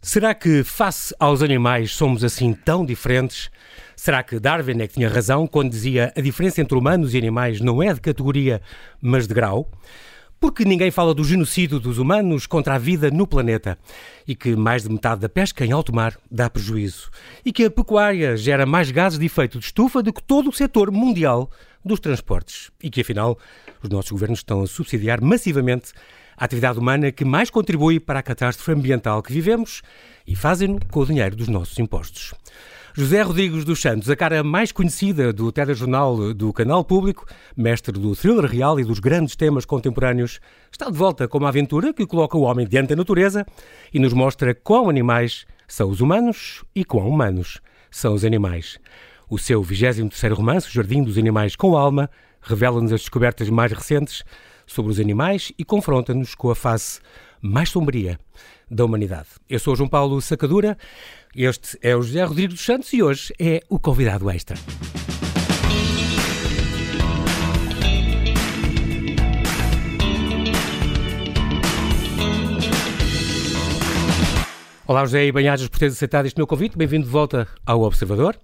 Será que, face aos animais, somos assim tão diferentes? Será que Darwin é que tinha razão quando dizia a diferença entre humanos e animais não é de categoria, mas de grau? Porque ninguém fala do genocídio dos humanos contra a vida no planeta e que mais de metade da pesca em alto mar dá prejuízo e que a pecuária gera mais gases de efeito de estufa do que todo o setor mundial dos transportes e que afinal os nossos governos estão a subsidiar massivamente a atividade humana que mais contribui para a catástrofe ambiental que vivemos e fazem-no com o dinheiro dos nossos impostos. José Rodrigues dos Santos, a cara mais conhecida do telejornal do Canal Público, mestre do thriller real e dos grandes temas contemporâneos, está de volta com uma aventura que coloca o homem diante da natureza e nos mostra quão animais são os humanos e quão humanos são os animais. O seu 23º romance, Jardim dos Animais com Alma, revela-nos as descobertas mais recentes sobre os animais e confronta-nos com a face mais sombria da humanidade. Eu sou João Paulo Sacadura, este é o José Rodrigues dos Santos e hoje é o convidado extra. Olá José e Banhajas por teres aceitado este meu convite. Bem-vindo de volta ao Observador.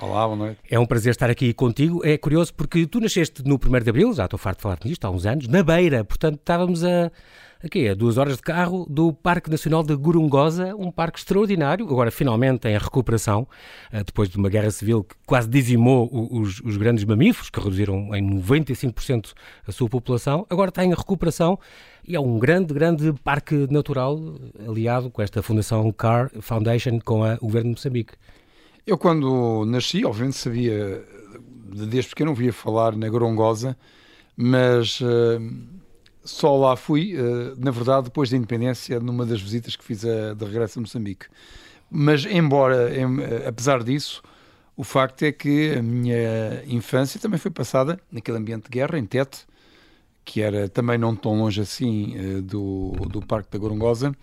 Olá, boa noite. É um prazer estar aqui contigo. É curioso porque tu nasceste no 1 de Abril, já estou farto de falar nisto há uns anos, na Beira, portanto estávamos a, aqui, a duas horas de carro do Parque Nacional de Gorongosa, um parque extraordinário, agora finalmente em recuperação, eh, depois de uma guerra civil que quase dizimou os, os grandes mamíferos, que reduziram em 95% a sua população, agora está em recuperação e é um grande, grande parque natural aliado com esta Fundação CAR Foundation com a, o Governo de Moçambique. Eu, quando nasci, obviamente sabia, desde porque eu não via falar na Gorongosa, mas uh, só lá fui, uh, na verdade, depois da independência, numa das visitas que fiz a, de regresso a Moçambique. Mas, embora, em, uh, apesar disso, o facto é que a minha infância também foi passada naquele ambiente de guerra, em Tete, que era também não tão longe assim do, do Parque da Gorongosa,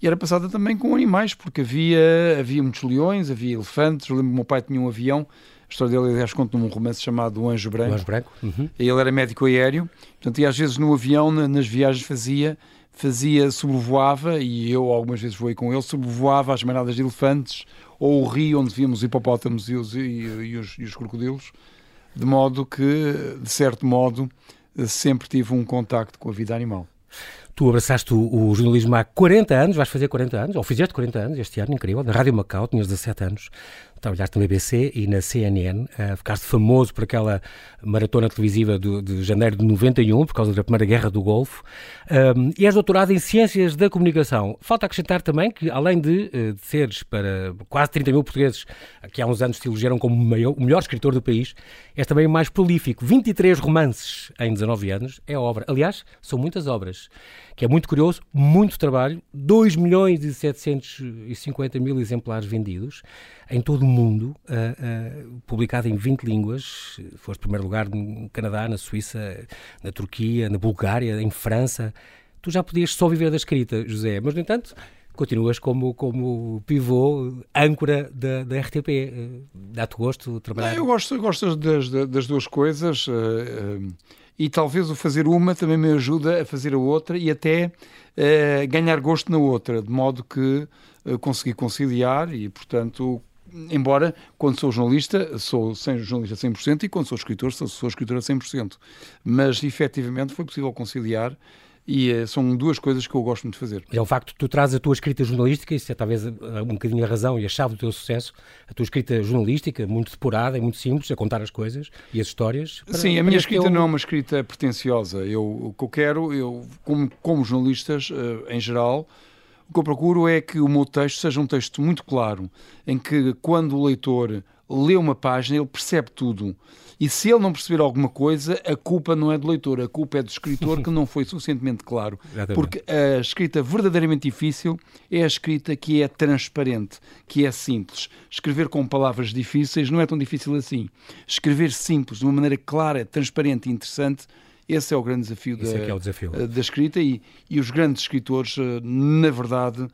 e era passada também com animais, porque havia, havia muitos leões, havia elefantes. Eu lembro que o meu pai tinha um avião, a história dele, aliás, conta num romance chamado O Anjo Branco. O Anjo Branco. Uhum. Ele era médico aéreo, portanto, e às vezes no avião, nas viagens, fazia, fazia, sobrevoava, e eu algumas vezes voei com ele, sobrevoava as manadas de elefantes ou o rio onde víamos os hipopótamos e os, e, e, os, e os crocodilos, de modo que, de certo modo, sempre tive um contacto com a vida animal. Tu abraçaste o, o, jornalismo há 40 anos, vais fazer 40 anos, ou fizeste 40 anos este ano, incrível, na Rádio Macau, tinhas 17 anos, trabalhaste na BBC e na CNN, uh, eh, ficaste famoso por aquela maratona televisiva do, de janeiro de 91, por causa da Primeira Guerra do Golfo, um, e és doutorado em Ciências da Comunicação. Falta acrescentar também que, além de, uh, de seres para quase 30 mil portugueses que há uns anos te elegeram como maior, o melhor escritor do país, és também o mais prolífico. 23 romances em 19 anos é obra. Aliás, são muitas obras que é muito curioso, muito trabalho, 2 milhões e 750 mil exemplares vendidos em todo o mundo, uh, uh, publicado em 20 línguas. Foste primeiro lugar no Canadá, na Suíça, na Turquia, na Bulgária, em França. Tu já podias só viver da escrita, José, mas no entanto continuas como, como pivô, âncora da, da RTP. Eh, dá-te gosto trabalhar? Não, eu gosto, eu gosto das, das duas coisas. Uh, e talvez o fazer uma também me ajuda a fazer a outra e até uh, ganhar gosto na outra, de modo que uh, consegui conciliar e, portanto, embora quando sou jornalista, sou sem jornalista 100% e quando sou escritor, sou, sou escritor a 100%. Mas, efetivamente, foi possível conciliar e uh, são duas coisas que eu gosto muito de fazer. É o facto de tu trazes a tua escrita jornalística, isso é talvez uh, um bocadinho a razão e a chave do teu sucesso, a tua escrita jornalística, muito depurada e muito simples, a contar as coisas e as histórias. Para, Sim, a minha escrita não é uma escrita pretenciosa. Eu, o que eu quero, eu, como, como jornalistas uh, em geral, o que eu procuro é que o meu texto seja um texto muito claro, em que quando o leitor lê uma página, ele percebe tudo. E se ele não perceber alguma coisa, a culpa não é do leitor, a culpa é do escritor que não foi suficientemente claro. Exatamente. Porque a escrita verdadeiramente difícil é a escrita que é transparente, que é simples. Escrever com palavras difíceis não é tão difícil assim. Escrever simples, de uma maneira clara, transparente e interessante, esse é o grande desafio, da, é, é o desafio. da escrita e, e os grandes escritores, eh, na verdade,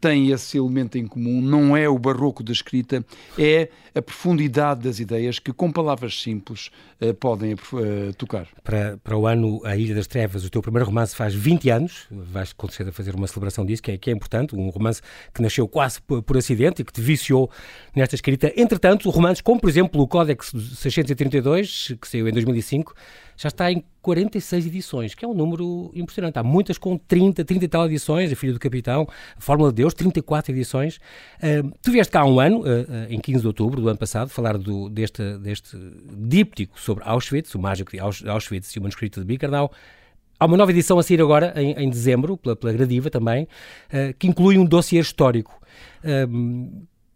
tem esse elemento em comum, não é o barroco da escrita, é a profundidade das ideias que, com palavras simples, uh, podem uh, tocar. Para, para o ano A Ilha das Trevas, o teu primeiro romance faz 20 anos, vais com certeza fazer uma celebração disso, que é, que é importante, um romance que nasceu quase por, por acidente e que te viciou nesta escrita. Entretanto, romances como, por exemplo, o Códex 632, que saiu em 2005, já está em 46 edições, que é um número impressionante. Há muitas com 30, 30 e tal edições, A Filha do Capitão, A Fórmula de Deus, 34 edições. Uh, tu vieste cá há um ano, uh, uh, em 15 de outubro do ano passado, falar do, deste, deste díptico sobre Auschwitz, o mágico de Auschwitz e o manuscrito de Bickernau. Há uma nova edição a sair agora, em, em dezembro, pela, pela Gradiva também, que inclui um dossiê histórico.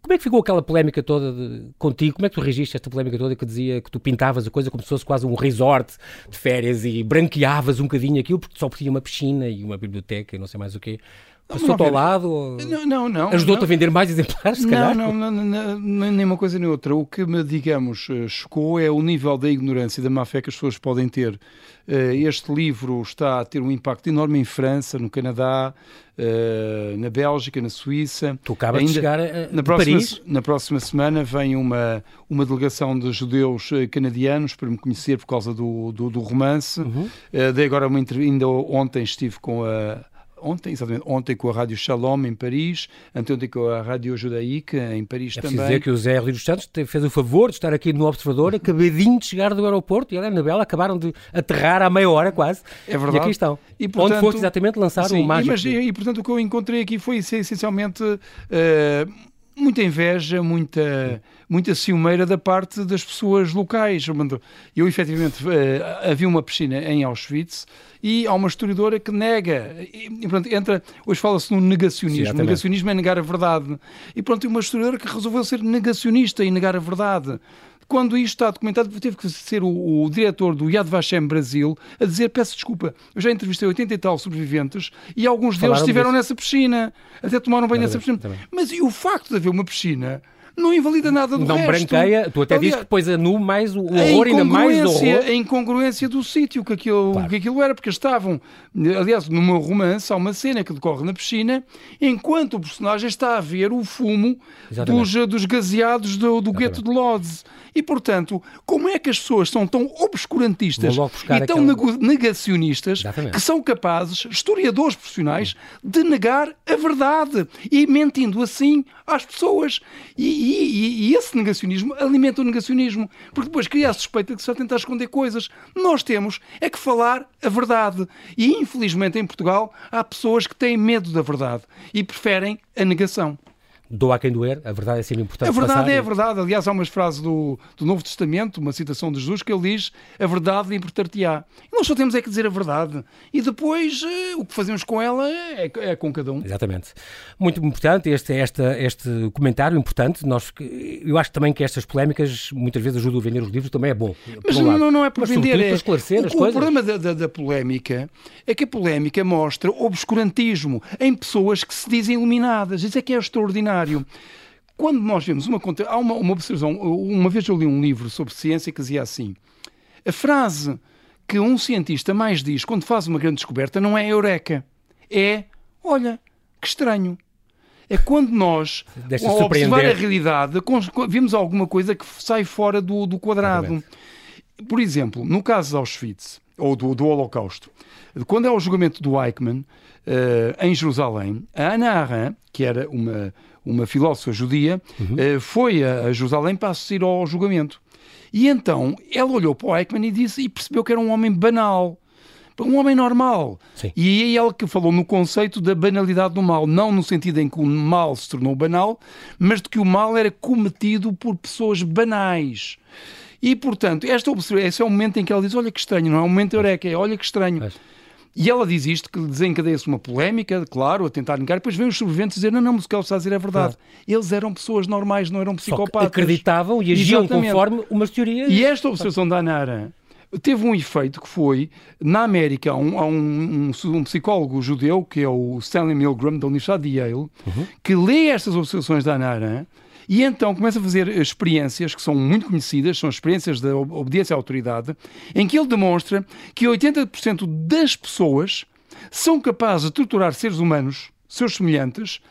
Como é que ficou aquela polémica toda de, contigo? Como é que tu registe esta polémica toda que dizia que tu pintavas a coisa como se fosse quase um resort de férias e branqueavas um bocadinho aquilo porque só podia uma piscina e uma biblioteca e não sei mais o quê? Passou-te ao lado? Não, não. não Ajudou-te a vender mais exemplares, se calhar? Não, não, não, não, nem uma coisa nem outra. O que me, digamos, eh, chocou é o nível da ignorância e da má fé que as pessoas podem ter. Eh, este livro está a ter um impacto enorme em França, no Canadá, eh, na Bélgica, na Suíça. Tu acabas Ainda, de chegar a, na próxima, Paris? Na próxima semana vem uma, uma delegação de judeus canadianos para me conhecer por causa do, do, do romance. Uhum. Dei agora uma entrevista, ainda ontem estive com a ontem, exatamente, ontem com a Rádio Shalom em Paris, anteontem com a Rádio Judaíque em Paris é também. dizer que o Zé Rio dos Santos fez o favor de estar aqui no Observador, acabadinho de chegar do aeroporto e a Ana Bela acabaram de aterrar há meia hora quase. É verdade. E aqui estão. E, portanto, Onde foste exatamente lançar sim, o mágico. Mas, e, e, portanto, o que eu encontrei aqui foi essencialmente... Uh, muita inveja, muita, muita ciumeira da parte das pessoas locais. Eu, efetivamente, uh, havia uma piscina em Auschwitz e há uma historiadora que nega. E, pronto, entra, hoje fala-se no negacionismo. Sim, negacionismo é negar a verdade. E pronto, uma historiadora que resolveu ser negacionista e negar a verdade quando isto está documentado, teve que ser o, o, diretor do Yad Vashem Brasil a dizer: peço desculpa, eu já entrevistei 80 e tal sobreviventes e alguns Falaram deles estiveram disso. nessa piscina, até tomaram banho nessa piscina. Também. Mas e o facto de haver uma piscina não invalida nada do não resto. Não branqueia, tu até dizes que depois anu mais o horror, ainda mais horror. A incongruência do sítio que aquilo, claro. que aquilo era, porque estavam, aliás, no meu romance há uma cena que decorre na piscina, enquanto o personagem está a ver o fumo dos, dos gaseados do, do gueto de Lodz. E, portanto, como é que as pessoas são tão obscurantistas e tão aquela... negacionistas Exatamente. que são capazes, historiadores profissionais, de negar a verdade e mentindo assim às pessoas? E, e, e, esse negacionismo alimenta o negacionismo, porque depois cria a suspeita de que se vai tentar esconder coisas. Nós temos é que falar a verdade. E infelizmente em Portugal há pessoas que têm medo da verdade e preferem a negação doa a quem doer, a verdade é sempre importante. A verdade passar. é a verdade. Aliás, há umas frases do, do Novo Testamento, uma citação de Jesus, que ele diz: A verdade importar-te-á. Nós só temos é que dizer a verdade. E depois eh, o que fazemos com ela é, é, com cada um. Exatamente. Muito importante este, este, este comentário, importante. Nós, eu acho também que estas polémicas muitas vezes ajudam a vender os livros, também é bom. Mas um não, não é para vender, é para esclarecer o, as coisas. O problema da, da, da polémica é que a polémica mostra obscurantismo em pessoas que se dizem iluminadas. Isso é que é extraordinário. Quando nós vemos uma há uma, uma observação, uma vez eu li um livro sobre ciência que dizia assim: a frase que um cientista mais diz quando faz uma grande descoberta não é eureka, é olha, que estranho. É quando nós, ao observar a realidade, vemos alguma coisa que sai fora do, do quadrado. Por exemplo, no caso de Auschwitz, ou do, do Holocausto, quando é o julgamento do Eichmann, uh, em Jerusalém, a Ana Arendt, que era uma, uma filósofa judia, uhum. uh, foi a, a Jerusalém para assistir ao julgamento. E então ela olhou para o Eichmann e disse e percebeu que era um homem banal. Um homem normal. Sim. E é ele que falou no conceito da banalidade do mal, não no sentido em que o mal se tornou banal, mas de que o mal era cometido por pessoas banais. E, portanto, esta observação, esse é o momento em que ela diz: Olha que estranho, não é um momento eureka, é olha que estranho. Mas... E ela diz isto, que desencadeia-se uma polémica, claro, a tentar negar, depois vem os sobreviventes dizer, não, não, mas o que ela está a dizer é verdade. Claro. Eles eram pessoas normais, não eram psicópatas. acreditavam e agiam Exatamente. conforme umas teorias. E esta observação da Anara teve um efeito que foi, na América, há um, um, um, um, psicólogo judeu, que é o Stanley Milgram, da Universidade de Yale, uhum. que lê estas observações da Anara e então começa a fazer experiências que são muito conhecidas, são experiências da obediência à autoridade, em que ele demonstra que 80% das pessoas são capazes de torturar seres humanos, seus semelhantes,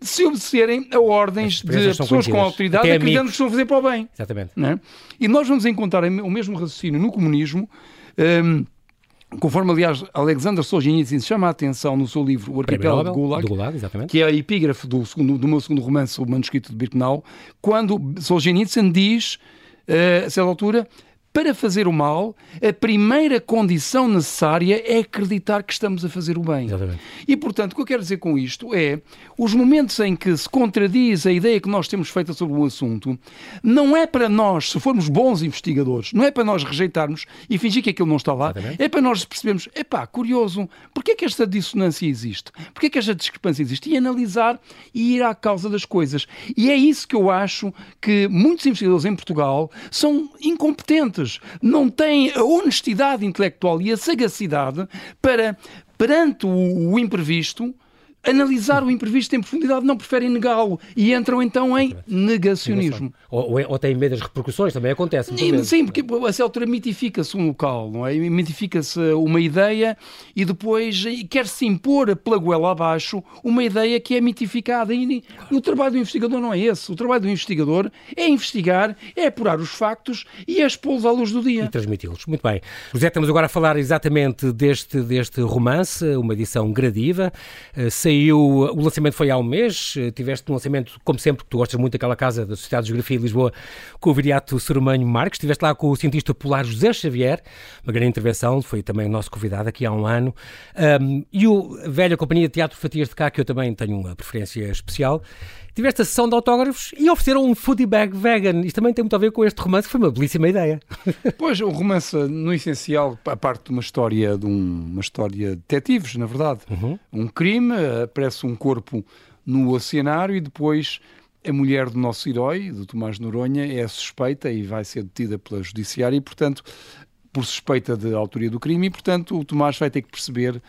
se obedecerem a ordens de pessoas com autoridade acreditando que estão a fazer para o bem. Exatamente. É? E nós vamos encontrar o mesmo raciocínio no comunismo. Um, Conforme, aliás, Alexander Solzhenitsyn chama a atenção no seu livro O Arquipélago de Gulag, Gulag que é a epígrafe do, segundo, do meu segundo romance, o manuscrito de Birkenau, quando Solzhenitsyn diz, uh, a certa altura, para fazer o mal, a primeira condição necessária é acreditar que estamos a fazer o bem. Exatamente. E, portanto, o que eu quero dizer com isto é os momentos em que se contradiz a ideia que nós temos feita sobre o assunto, não é para nós, se formos bons investigadores, não é para nós rejeitarmos e fingir que aquilo não está lá, Exatamente. é para nós percebermos, epá, curioso, porquê é que esta dissonância existe? Porquê é que esta discrepância existe? E analisar e ir à causa das coisas. E é isso que eu acho que muitos investigadores em Portugal são incompetentes não têm a honestidade intelectual e a sagacidade para, perante o, o imprevisto, analisar o imprevisto em profundidade, não preferem negá-lo e entram então em negacionismo. Ou, ou, ou têm medo das repercussões, também acontece. E, sim, porque a essa altura mitifica-se um local, não é? Mitifica-se uma ideia e depois quer-se impor pela goela abaixo uma ideia que é mitificada. E, o trabalho do investigador não é esse. O trabalho do investigador é investigar, é apurar os factos e é expô-los à luz do dia. E transmiti-los. Muito bem. José, estamos agora a falar exatamente deste, deste romance, uma edição gradiva. Uh, saiu, o lançamento foi há um mês, eh, tiveste um lançamento, como sempre, que tu gostas muito daquela casa da Sociedade de Geografia de Lisboa, com o viriato Soromanho Marques, estiveste lá com o cientista polar José Xavier, uma grande intervenção, foi também o nosso convidado aqui há um ano, um, e o velha Companhia de Teatro Fatias de Cá, que eu também tenho uma preferência especial, tiveste a sessão de autógrafos e ofereceram um foodie bag vegan. Isto também tem muito a ver com este romance, que foi uma belíssima ideia. Pois, o romance, no essencial, a parte de uma história de um, uma história de detetives, na verdade. Uhum. Um crime, aparece um corpo no oceanário e depois a mulher do nosso herói, do Tomás Noronha, é suspeita e vai ser detida pela judiciária e, portanto, por suspeita de autoria do crime e, portanto, o Tomás vai ter que perceber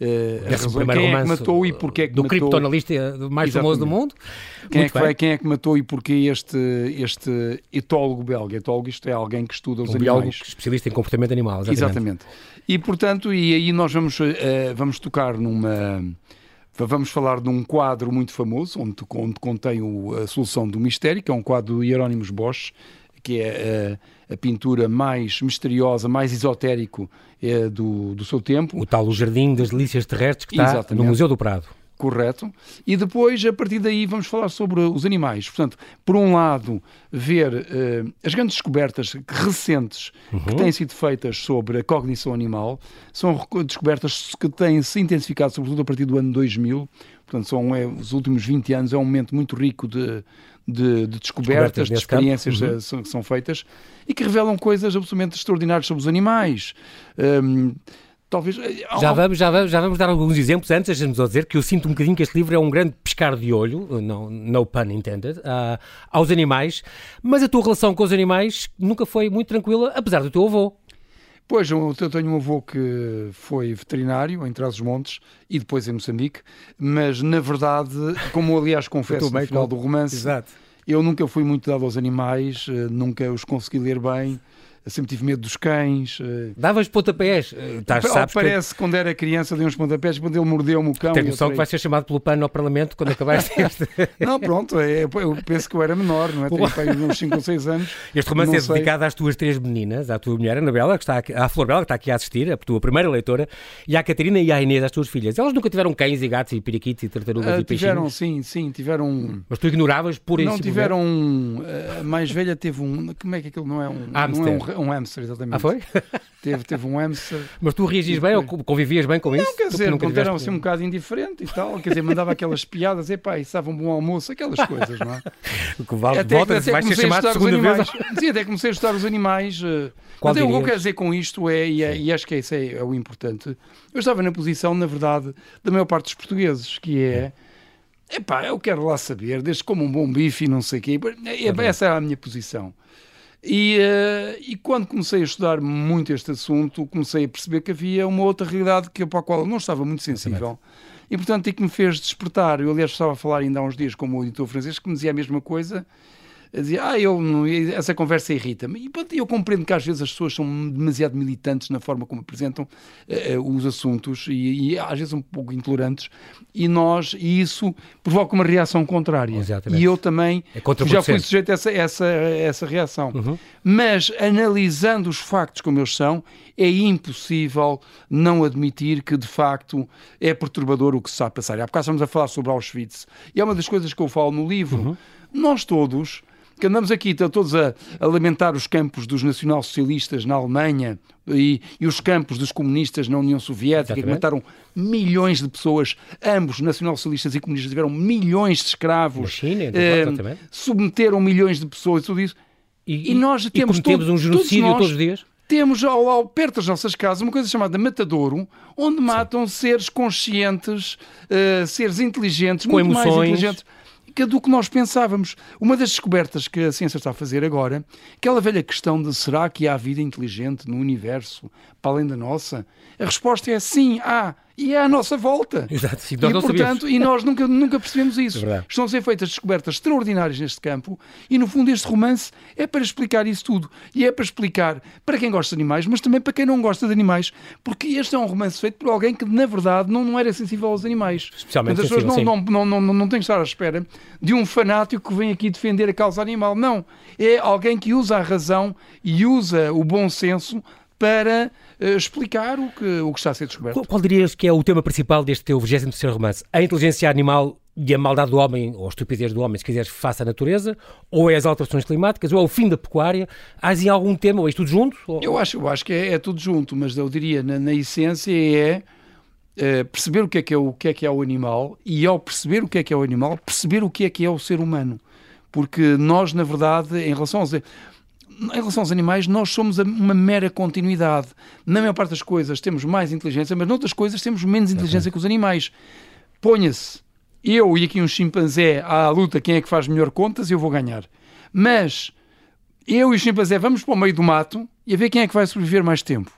Uh, quem é que matou e porquê é que do matou. criptonalista mais Exatamente. famoso do mundo. Quem é, que foi, quem é que matou e porquê este, este etólogo belga? Etólogo, isto é alguém que estuda os um animais. especialista em comportamento animal. Exatamente. exatamente. E, portanto, e aí nós vamos, uh, vamos tocar numa... Vamos falar de um quadro muito famoso, onde, onde contém o, a solução do mistério, que é um quadro do Hieronymus Bosch, que é a, a pintura mais misteriosa, mais esotérico é, do, do seu tempo. O tal o Jardim das Delícias Terrestres que está Exatamente. no Museu do Prado. Correto. E depois, a partir daí, vamos falar sobre os animais. Portanto, por um lado, ver uh, as grandes descobertas recentes uhum. que têm sido feitas sobre a cognição animal. São descobertas que têm se intensificado, sobretudo a partir do ano 2000. Portanto, são é, os últimos 20 anos, é um momento muito rico de, de, de descobertas, descobertas de experiências uhum. Eh, que são feitas e que revelam coisas absolutamente extraordinárias sobre os animais. Um, talvez. Eh, já vamos, já, vamos, já vamos dar alguns exemplos. Antes, deixa-nos dizer que eu sinto um bocadinho que este livro é um grande pescar de olho, não, no pun intended, uh, aos animais, mas a tua relação com os animais nunca foi muito tranquila, apesar do teu avô. Pois, eu tenho um avô que foi veterinário em Trás-os-Montes e depois em Moçambique, mas na verdade, como aliás confesso no final do romance, Exato. eu nunca fui muito dado aos animais, eh, nunca os consegui ler bem sempre tive medo dos cães. Eh. Davas pontapés? Eh, Tás, sabes parece que quando era criança dei uns pontapés quando ele mordeu-me o cão. Tenho noção que vai ser chamado pelo pano ao Parlamento quando acabares este. não, pronto, é, eu penso que eu era menor, não é? Tenho uns 5 ou 6 anos. Este romance é sei. dedicado às tuas três meninas, à tua mulher, Anabela, que está aqui, à Flor Bela, que está aqui a assistir, a tua primeira leitora, e à Catarina e à Inês, as tuas filhas. Elas nunca tiveram cães e gatos e periquitos e tartarugas uh, e peixinhos? Tiveram, sim, sim, tiveram... Mas tu ignoravas por isso? Não, tiveram... Um, a mais velha teve um... Como é que aquilo não é um... Hamster. Não é um, um hamster, exatamente. Ah, foi? Teve, teve um hamster. Mas tu reagis bem ou convivias bem com não, isso? Não, quer dizer, era assim um bocado indiferente e tal, quer dizer, mandava aquelas piadas, epá, isso estava um bom almoço, aquelas coisas, não é? O que vale, até, volta, até vai ser chamado segunda vez. Sim, até comecei a estudar os animais. Eh, Qual mas eu, o que eu quero dizer com isto é, e, é, e acho que isso é, é, o importante, eu estava na posição, na verdade, da maior parte dos portugueses, que é epá, eu quero lá saber, desde como um bom bife e não sei o quê. Essa era a minha posição. E, uh, e quando comecei a estudar muito este assunto, comecei a perceber que havia uma outra realidade que, para a qual eu não estava muito sensível. E, portanto, é que me fez despertar. Eu, aliás, estava a falar ainda há uns dias com o editor francês que me dizia a mesma coisa. Dizia, ah, eu, essa conversa irrita-me. E pronto, eu compreendo que às vezes as pessoas são demasiado militantes na forma como apresentam uh, os assuntos e, e, às vezes um pouco intolerantes e nós, e isso provoca uma reação contrária. Exatamente. E eu também É já fui sujeito a essa, essa, essa reação. Uhum. Mas analisando os factos como eles são, é impossível não admitir que de facto é perturbador o que se está a passar. Há bocado estamos a falar sobre Auschwitz e é uma das coisas que eu falo no livro. Uhum. Nós todos que andamos aqui todos a, a lamentar os campos dos nacionalsocialistas na Alemanha e, e, os campos dos comunistas na União Soviética, Exatamente. que mataram milhões de pessoas, ambos nacionalsocialistas e comunistas tiveram milhões de escravos, Na China, eh, submeteram milhões de pessoas, tudo isso. E, E nós temos cometemos todo- um genocídio todos nós- todos os dias. Temos ao, ao- perto das nossas casas uma coisa chamada matadouro, onde matam seres conscientes, eh, seres inteligentes, Com muito mais emoções. inteligentes que do que nós pensávamos. Uma das descobertas que a ciência está a fazer agora, aquela velha questão de será que há vida inteligente no universo para além da nossa? A resposta é sim, há. E é à nossa volta. Exato, sim, nós e, não portanto, sabíamos. e nós nunca, nunca percebemos isso. É. Estão a ser feitas descobertas extraordinárias neste campo e, no fundo, este romance é para explicar isso tudo. E é para explicar para quem gosta de animais, mas também para quem não gosta de animais, porque este é um romance feito por alguém que, na verdade, não, não era sensível aos animais. Especialmente Portanto, as pessoas sensível, não, não, não, não, não têm que estar à espera de um fanático que vem aqui defender a causa animal. Não. É alguém que usa a razão e usa o bom senso para explicar o que, o que está a ser descoberto. Qual, qual dirias que é o tema principal deste teu 23 romance? A inteligência animal e a maldade do homem, ou a estupidez do homem, se quiseres, face à natureza? Ou é as alterações climáticas? Ou é o fim da pecuária? Há em algum tema? Ou é isto tudo junto? Ou... Eu acho, eu acho que é, é tudo junto, mas eu diria, na, na essência, é eh, perceber o que é que é o, que é que é o animal e, ao perceber o que é que é o animal, perceber o que é que é o ser humano. Porque nós, na verdade, em relação aos, em relação aos animais, nós somos uma mera continuidade. Na maior parte das coisas temos mais inteligência, mas noutras coisas temos menos inteligência que os animais. Ponha-se eu e aqui um chimpanzé à luta, quem é que faz melhor contas, eu vou ganhar. Mas eu e o chimpanzé vamos para o meio do mato e a ver quem é que vai sobreviver mais tempo.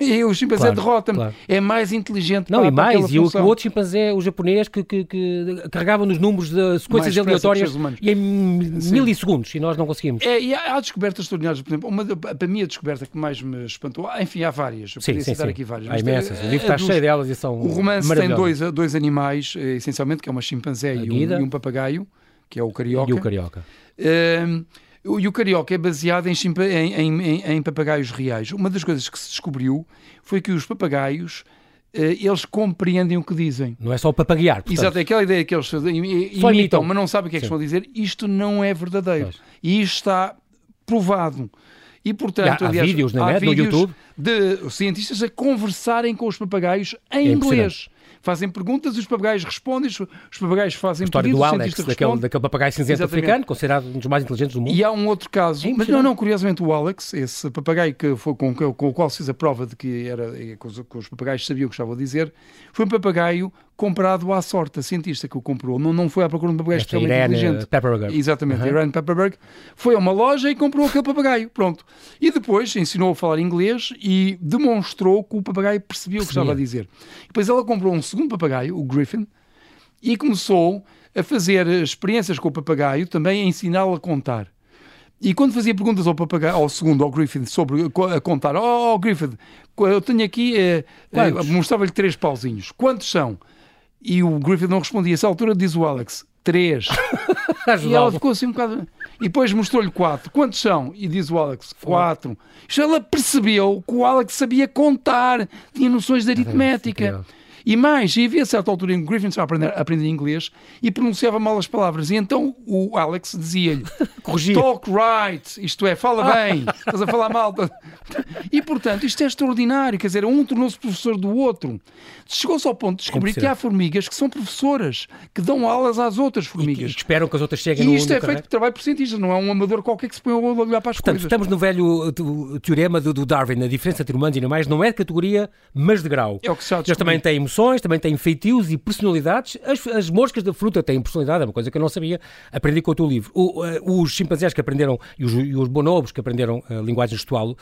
E o chimpanzé Claro, derrota-me. claro. É mais inteligente Não, para, e mais, e o, o outro chimpanzé, o japonês, que, que, que carregava nos números de sequências aleatórias e em Sim. milissegundos, e nós não conseguimos. É, e há, há descobertas extraordinárias, por exemplo, uma para mim a descoberta que mais me espantou, enfim, há várias, eu Sim, poderia sim, citar sim. aqui várias. Há imensas. eh, O livro a está dos- cheio delas e são O romance tem dois, dois animais, eh, essencialmente, que é uma chimpanzé e um, e um papagaio, que é o carioca. E o carioca. Ehm, e o carioca é baseado em, em- em- em- papagaios reais. Uma das coisas que se descobriu foi que os papagaios eh, eles compreendem o que dizem. Não é só para paguear. portanto. Exato, é aquela ideia que eles imitam, imitam. mas não sabem o que é que Sim. estão a dizer. Isto não é verdadeiro. Pois. E isto está provado. E, portanto, E há- há aliás, vídeos na há net, no vídeos YouTube. de cientistas a conversarem com os papagaios em É inglês. Fazem perguntas e os papagaios respondem, os os papagaios fazem A história pedidos, do Alex, daquele, daquele papagaio cinzento Exatamente. africano, considerado um dos mais inteligentes do mundo. E há um outro caso, É mas não, não, curiosamente o Alex, esse papagaio que foi com, com- o qual se fez a prova de que, era, que, os, que os papagaios sabiam o que estavam a dizer, foi um papagaio comprado à sorte, a cientista que o comprou. Não, não foi à procura de um papagaio Esta especialmente inteligente. Pepperberg. Exatamente, Uhum. Irene Pepperberg foi a uma loja e comprou aquele papagaio. Pronto. E depois ensinou a falar inglês e demonstrou que o papagaio percebia o que Percebia. estava a dizer. Depois ela comprou um segundo papagaio, o Griffin, e começou a fazer experiências com o papagaio, também a ensiná-lo a contar. E quando fazia perguntas ao papagaio, ao segundo, ao Griffin, sobre a contar, oh, oh, Griffin, eu tenho aqui, eh, eh, mostrava-lhe três pauzinhos. Quantos são? E o Griffin não respondia. A essa altura diz o Alex, três. E ela ficou assim um bocado. E depois mostrou-lhe quatro. Quantos são? E diz o Alex, quatro. Isto ela percebeu que o Alex sabia contar, tinha noções de aritmética. E mais, e havia certa altura em que Griffin estava a aprender, a aprender inglês e pronunciava mal as palavras. E então o Alex dizia-lhe. Talk right, isto é, fala bem, estás a falar mal. E portanto, isto é extraordinário. Quer dizer, um tornou-se professor do outro. Chegou-se ao ponto de descobrir que há formigas que são professoras, que dão aulas às outras E formigas. que esperam que as outras cheguem E isto no é feito de trabalho por cientistas, não é um amador qualquer que se põe a olhar para as Portanto, coisas. estamos no velho teorema do, do Darwin, a diferença entre humanos e animais não é de categoria, mas de grau. É o que se já Eles também descobriu. Emoções, também têm feitios e personalidades. As, as moscas da fruta têm personalidade, é uma coisa que eu não sabia. Aprendi com o teu livro. O, uh, os chimpanzés que aprenderam, e os, e os bonobos que aprenderam a linguagem gestual, uh,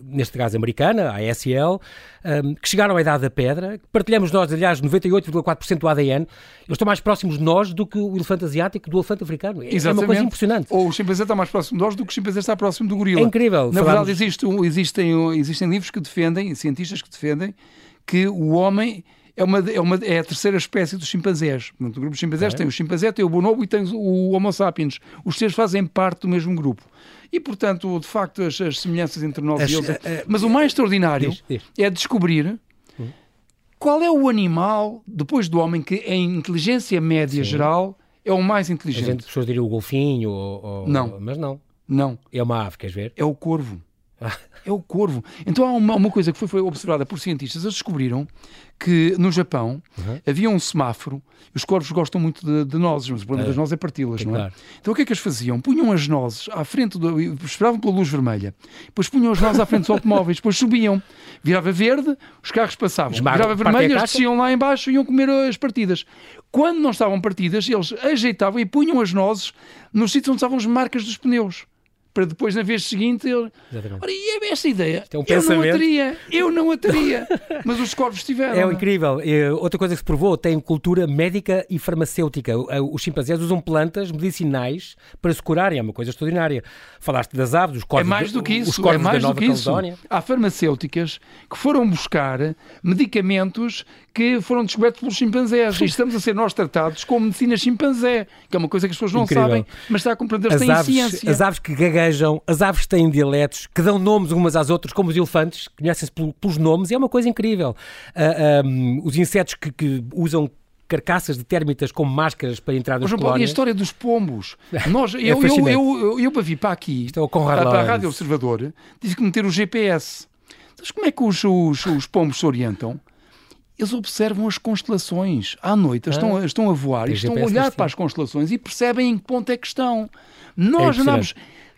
neste caso americana, a ASL, um, que chegaram à idade da pedra, partilhamos nós, aliás, 98,4% do ADN, eles estão mais próximos de nós do que o elefante asiático do elefante africano. É, é uma coisa impressionante. Ou o chimpanzé está mais próximo de nós do que o chimpanzé está próximo do gorila. É incrível. Na Falamos... verdade, existe, existem, existem livros que defendem, cientistas que defendem, que o homem é, uma, é, uma, é a terceira espécie dos chimpanzés. O grupo de chimpanzés é. tem o chimpanzé, tem o bonobo e tem o Homo sapiens. Os três fazem parte do mesmo grupo. E, portanto, de facto, as, as semelhanças entre nós as, e eles. Uh, uh, Mas o mais extraordinário diz, diz. é descobrir hum. qual é o animal, depois do homem, que em inteligência média Sim. geral é o mais inteligente. A gente pessoas diria o golfinho, ou, ou, não. mas não. Não. É uma ave, queres ver? É o corvo. É o corvo. Então há uma, uma coisa que foi, foi, observada por cientistas. Eles descobriram que no Japão uhum. havia um semáforo. Os corvos gostam muito de, de nozes, mas o problema é. das nozes é parti-las, não é? Claro. Então o que é que eles faziam? Punham as nozes à frente, do, esperavam pela luz vermelha, depois punham as nozes à frente dos automóveis, depois subiam, virava verde, os carros passavam, Esmaga, virava vermelho, eles desciam lá embaixo e iam comer as partidas. Quando não estavam partidas, eles ajeitavam e punham as nozes nos sítios onde estavam as marcas dos pneus para depois na vez seguinte ele. Ora, e é esta ideia? É um eu não a teria, eu não a teria, mas os corvos tiveram. É incrível. Outra coisa que se provou, tem cultura médica e farmacêutica. Os chimpanzés usam plantas medicinais para se curarem, é uma coisa extraordinária. Falaste das aves, os corvos, é mais do que isso, é mais do que isso. Há farmacêuticas que foram buscar medicamentos que foram descobertos pelos chimpanzés e estamos a ser nós tratados como medicina chimpanzé, que é uma coisa que as pessoas não incrível. sabem, mas está a compreender, têm aves, ciência. As aves que gaguejam, as aves têm dialetos, que dão nomes umas às outras, como os elefantes, conhecem-se pelos nomes, e é uma coisa incrível. Uh, ah, um, os insetos que, que usam carcaças de térmitas como máscaras para entrar nas colónias. E a história dos pombos. Nós, é eu, eu, eu, eu, para vir para aqui, é para, para a Rádio Observador, tive que meter o GPS. Mas como é que os, os, os pombos se orientam? eles observam as constelações. À noite ah, estão, estão a voar e estão a olhar para as constelações e percebem em que ponto é que estão. Nós é andamos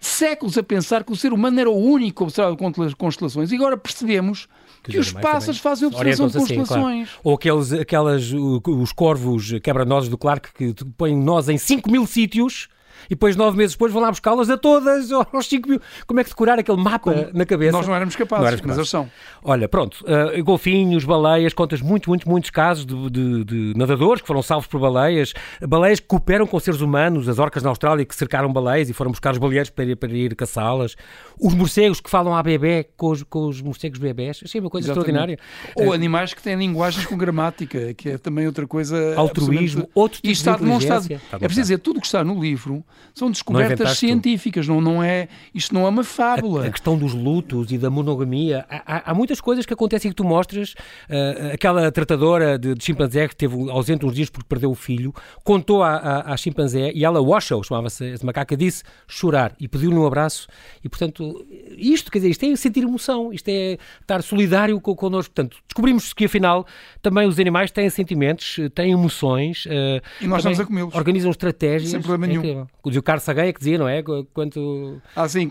séculos a pensar que o ser humano era o único a observar constelações e agora percebemos que, que os pássaros fazem observação de constelações. Assim, claro. Ou aqueles, aquelas, os corvos quebra-nozes do Clark que põem nós em 5 mil sítios e depois, nove meses depois, vão lá buscá-las a todas, aos 5 mil. Como é que decorar aquele mapa Como na cabeça? Nós não éramos capazes, não éramos capazes. mas eles são. Olha, pronto, uh, golfinhos, baleias, contas muito, muito, muitos casos de, de, de, nadadores que foram salvos por baleias, baleias que cooperam com seres humanos, as orcas na Austrália que cercaram baleias e foram buscar os baleeiros para ir, para ir caçá-las, os morcegos que falam à bebê com os, com os morcegos bebés, achei uma coisa Exatamente. extraordinária. Ou uh, animais que têm linguagens com gramática, que é também outra coisa. Altruísmo, outro tipo e está de demonstrado. É preciso dizer, tudo o que está no livro são descobertas descobertas científicas, não, não é, isto não é uma fábula. A, a questão dos lutos e da monogamia, há, há, muitas coisas que acontecem que tu mostras. Uh, aquela tratadora de, de, chimpanzé que esteve ausente uns dias porque perdeu o filho, contou à, à, à chimpanzé e ela, Washoe, chamava-se essa macaca, disse chorar e pediu-lhe um abraço. E portanto, isto, quer dizer, isto é sentir emoção, isto é estar solidário com, connosco. Portanto, descobrimos que afinal também os animais têm sentimentos, têm emoções. Uh, e nós estamos a comê-los. Organizam estratégias. Sem problema é nenhum. O Carlos Sagai que dizia, não é? Quanto... Ah, sim.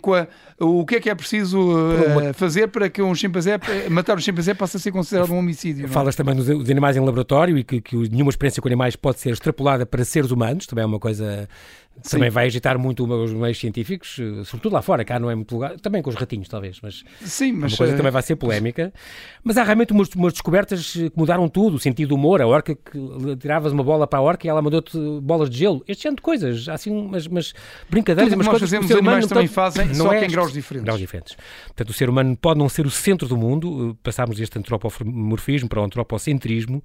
O que é que é preciso uh, fazer para que um chimpanzé, matar um chimpanzé possa ser considerado um homicídio? É? Falas também dos animais em laboratório e que, que nenhuma experiência com animais pode ser extrapolada para seres humanos, também é uma coisa Sim. também vai agitar muito os meios científicos, sobretudo lá fora, cá não é muito lugar, também com os ratinhos, talvez, mas, Sim, mas uma coisa que também vai ser polémica. Mas há realmente umas, umas, descobertas que mudaram tudo, o sentido do humor, a orca que tiravas uma bola para a orca e ela mandou-te bolas de gelo, este género de coisas, assim umas, umas brincadeiras, umas nós coisas fazemos, que os animais também fazem, não só é que em graus diferentes. graus diferentes. Portanto, o ser humano pode não ser o centro do mundo, eh, passámos deste antropomorfismo para o antropocentrismo,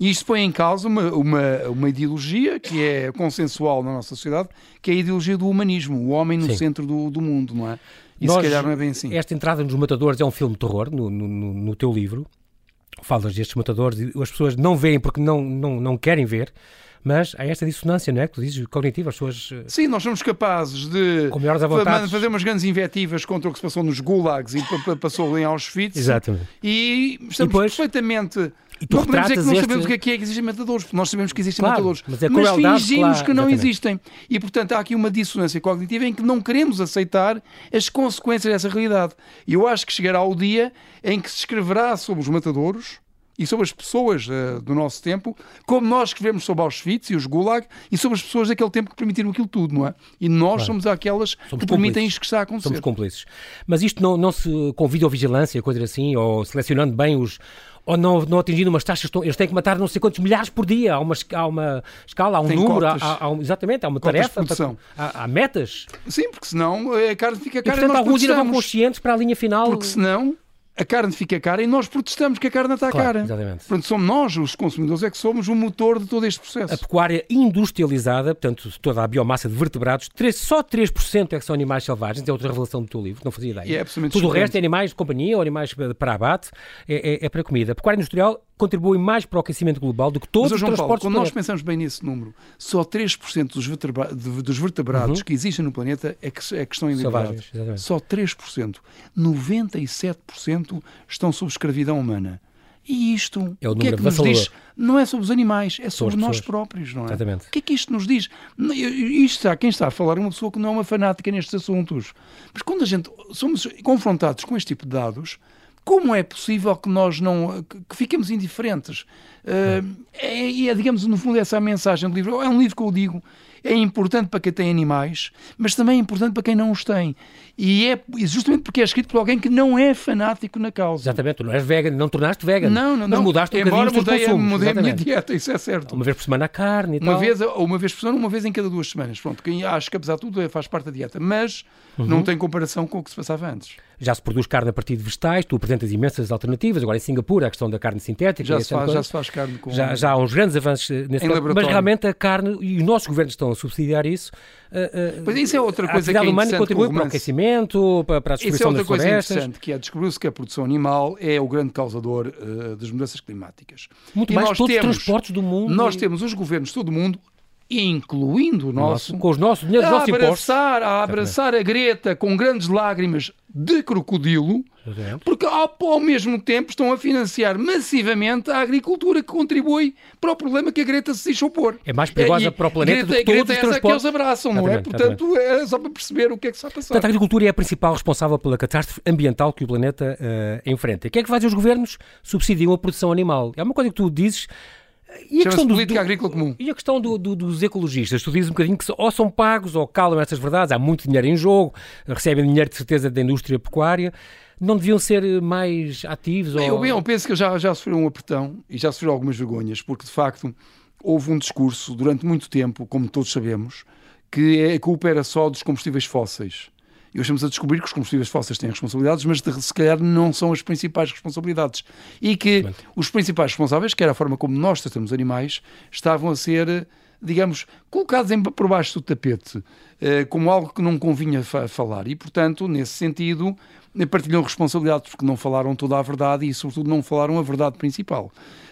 e isto põe em causa uma, uma, uma ideologia que é consensual na nossa sociedade, que é a ideologia do humanismo, o homem no Sim. centro do, do mundo, não é? E Nós, se calhar não é bem assim. Esta entrada nos matadores é um filme de terror, no, no, no teu livro. Falas destes matadores e as pessoas não veem porque não, não, não querem ver mas há esta dissonância, não é? Que tu dizes, cognitiva, as pessoas... Eh, Sim, nós somos capazes de fazer umas grandes invectivas contra o que se passou nos gulags e passou em Auschwitz. Exatamente. E estamos e depois, perfeitamente e tu não podemos dizer que não este... sabemos o que é que, é que existem matadores, porque nós sabemos que existem claro, matadores, mas, é mas fingimos claro, que não existem. E, portanto, há aqui uma dissonância cognitiva em que não queremos aceitar as consequências dessa realidade. E eu acho que chegará o dia em que se escreverá sobre os matadores e sobre as pessoas uh, do nosso tempo, como nós escrevemos sobre Auschwitz e os Gulag e sobre as pessoas daquele tempo que permitiram aquilo tudo, não é? E nós claro. somos aquelas somos que permitem isto que está a acontecer. Somos cúmplices. Mas isto não, não se convida à vigilância, coisa assim, ou selecionando bem os, ou não, não atingindo umas taxas, eles têm que matar não sei quantos milhares por dia. Há uma, há uma escala, há um Tem número, há, há, exatamente, há uma cotas tarefa, há, há, metas. Sim, porque senão a carne fica cara e, portanto, alguns vão conscientes para a linha final. Porque senão a carne fica cara e nós protestamos que a carne está claro, cara. Exatamente. Portanto, somos nós, os consumidores, é que somos o motor de todo este processo. A pecuária industrializada, portanto, toda a biomassa de vertebrados, só 3% é que são animais selvagens, é outra revelação do teu livro, não fazia ideia. É Tudo o resto é animais de companhia ou animais para abate, é, é, é para comida. A pecuária industrial contribui mais para o aquecimento global do que todos Mas, os transportes Paulo, quando nós pensamos bem nesse número, só 3% dos, vertebra dos vertebrados uhum. que existem no planeta é que, é que estão em liberdade. Só 3%. 97% estão sob escravidão humana. E isto, é o, o que é que nos diz? Não é sobre os animais, é sobre nós próprios, não é? Exatamente. O que é que isto nos diz? Isto está, quem está a falar é uma pessoa que não é uma fanática nestes assuntos. Mas quando a gente somos confrontados com este tipo de dados, como é possível que nós não que fiquemos indiferentes? Uh, é, é, digamos, no fundo, essa a mensagem do livro. É um livro que eu digo é importante para quem tem animais, mas também é importante para quem não os tem. E é justamente porque é escrito por alguém que não é fanático na causa. Exatamente, tu não és vegan, não tornaste vegan. Não, não, não. Mudaste um Embora mudei, a, mudei a minha dieta, isso é certo. Uma vez por semana a carne e uma tal. Vez, uma vez por semana, uma vez em cada duas semanas. Pronto, quem acho que apesar de tudo faz parte da dieta, mas uhum. não tem comparação com o que se passava antes. Já se produz carne a partir de vegetais, tu apresentas imensas alternativas. Agora em Singapura, a questão da carne sintética. Já, se faz, já se faz carne com. Já, já há uns grandes avanços nesse campo, mas realmente a carne, e os nossos governos estão a subsidiar isso. Uh, uh, pois isso é outra coisa que é humana contribui para o aquecimento, para, para a destruição isso é outra das coisa interessante, que é descobriu-se que a produção animal é o grande causador uh, das mudanças climáticas. Muito e mais todos temos, os transportes do mundo. Nós e... temos os governos de todo o mundo incluindo o nosso, com os nossos dinheiros, a abraçar, a abraçar a Greta com grandes lágrimas de crocodilo, porque ao, ao, mesmo tempo estão a financiar massivamente a agricultura que contribui para o problema que a Greta se deixou pôr. É mais perigosa e, para o planeta Greta, do que todos Greta os transportes. É que eles abraçam, não é? Portanto, é só para perceber o que é que está a passar. Portanto, a agricultura é a principal responsável pela catástrofe ambiental que o planeta uh, enfrenta. O que é que fazem os governos? Subsidiam a produção animal. É uma coisa que tu dizes e a questão do, política do, agrícola comum. E a questão do, do, dos ecologistas? Tu dizes um bocadinho que ou são pagos ou calam essas verdades, há muito dinheiro em jogo, recebem dinheiro de certeza da indústria pecuária, não deviam ser mais ativos? Bem, ou... eu, eu penso que já, já sofreram um apertão e já sofreram algumas vergonhas, porque de facto houve um discurso durante muito tempo, como todos sabemos, que é, a culpa era só dos combustíveis fósseis. E hoje estamos a descobrir que os combustíveis fósseis têm responsabilidades, mas de, se calhar não são as principais responsabilidades. E que os principais responsáveis, que era a forma como nós tratamos animais, estavam a ser, digamos, colocados em, por baixo do tapete, eh, como algo que não convinha fa falar. E, portanto, nesse sentido, partilham responsabilidades, porque não falaram toda a verdade e, sobretudo, não falaram a verdade principal.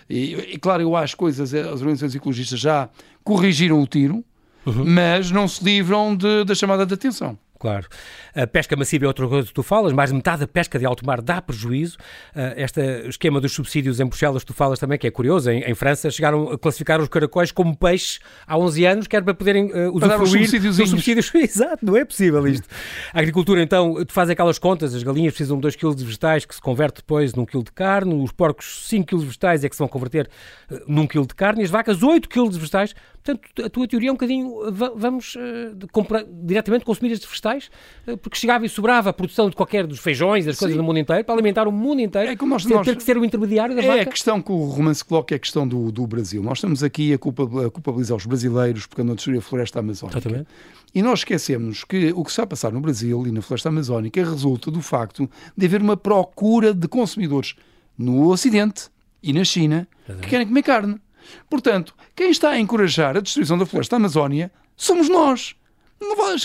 E, e claro, eu acho coisas, as organizações ecologistas já corrigiram o tiro, uhum. mas não se livram de, da chamada de atenção. Claro. A pesca massiva é outra coisa que tu falas, mais de metade da pesca de alto mar dá prejuízo. Uh, este esquema dos subsídios em Bruxelas, tu falas também, que é curioso, em, em, França chegaram a classificar os caracóis como peixes há 11 anos, que era para poderem uh, usufruir dos subsídios. Exato, não é possível isto. A agricultura, então, tu faz aquelas contas, as galinhas precisam de 2 kg de vegetais, que se converte depois num quilo de carne, os porcos 5 kg de vegetais é que se vão converter uh, num quilo de carne, e as vacas 8 kg de vegetais. Portanto, a tua teoria é um bocadinho, vamos uh, comprar, diretamente consumir estes vegetais, uh, porque chegava e sobrava a produção de qualquer dos feijões, das Sim. coisas do mundo inteiro, para alimentar o mundo inteiro, é como nós, ter, nós, ter que ser o intermediário da é vaca. É a questão que o romance coloca, é a questão do, do Brasil. Nós estamos aqui a, culpa, a culpabilizar os brasileiros porque andam a destruir a floresta amazónica. Exatamente. E nós esquecemos que o que está a passar no Brasil e na floresta amazónica resulta do facto de haver uma procura de consumidores no Ocidente e na China que querem comer carne. Portanto, quem está a encorajar a destruição da floresta da Amazónia somos nós. Não vale,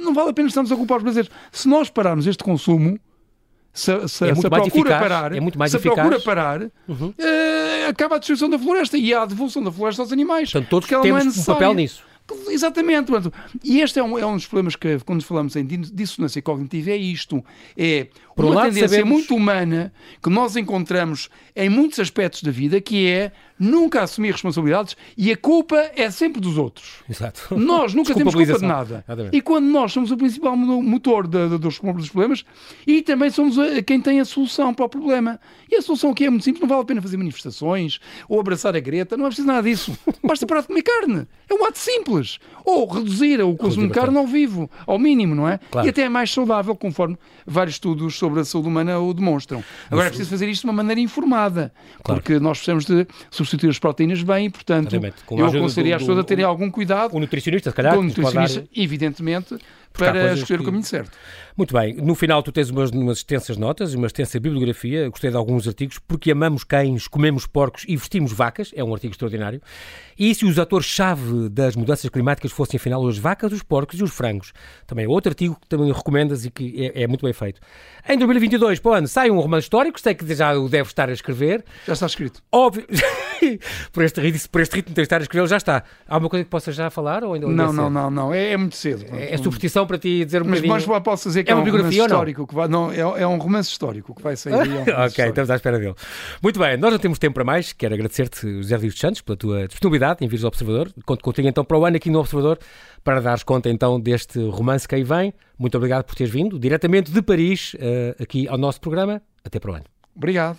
não vale a pena estarmos a culpar os brasileiros. Se nós pararmos este consumo, se, se, é se a procura eficaz, parar, é muito mais se eficaz. procura parar, uhum. uh, acaba a destruição da floresta e há a devolução da floresta aos animais. Portanto, todos temos é um papel nisso. Exatamente. E este é um, é um dos problemas que, quando falamos em dissonância cognitiva, é isto. É Por uma um lado, tendência sabemos... muito humana que nós encontramos em muitos aspectos da vida, que é nunca assumir responsabilidades e a culpa é sempre dos outros. Exato. Nós nunca temos culpa de nada. E quando nós somos o principal motor de, de, dos, problemas e também somos a, quem tem a solução para o problema. E a solução aqui é muito simples, não vale a pena fazer manifestações ou abraçar a Greta, não é preciso nada disso. Basta parar de comer carne. É um ato simples. Ou reduzir o consumo de carne ao vivo, ao mínimo, não é? Claro. E até é mais saudável, conforme vários estudos sobre a saúde humana o demonstram. Agora é preciso fazer isto de uma maneira informada, claro. porque nós precisamos de substituir as proteínas bem e, portanto, eu aconselharia as pessoas a terem algum cuidado. O nutricionista, se calhar. O nutricionista, dar... evidentemente, para escolher o caminho certo. Muito bem. No final, tu tens umas, umas extensas notas, uma extensa bibliografia. Gostei de alguns artigos. Porque amamos cães, comemos porcos e vestimos vacas. É um artigo extraordinário. E se os atores-chave das mudanças climáticas fossem, afinal, as vacas, os porcos e os frangos? Também é outro artigo que também recomendas e que é, é muito bem feito. Em 2022, para o ano, sai um romance histórico. Sei que já o deve estar a escrever. Já está escrito. Óbvio. por, este ritmo, por este ritmo de estar a escrever, já está. Há alguma coisa que possas já falar? Ou ainda não, não, não, não. É, é muito cedo. É, é superstição para ti dizer um mas, bocadinho... Mas posso dizer que é, é uma um biografia histórico. Que vai, não, é, é, um romance histórico que vai sair. É um ok, histórico. estamos à espera dele. Muito bem, nós não temos tempo para mais. Quero agradecer-te, José Luís Santos, pela tua disponibilidade em vires ao Observador. Conto contigo então para o ano aqui no Observador para dares conta então deste romance que aí vem. Muito obrigado por teres vindo diretamente de Paris uh, aqui ao nosso programa. Até para o ano. Obrigado.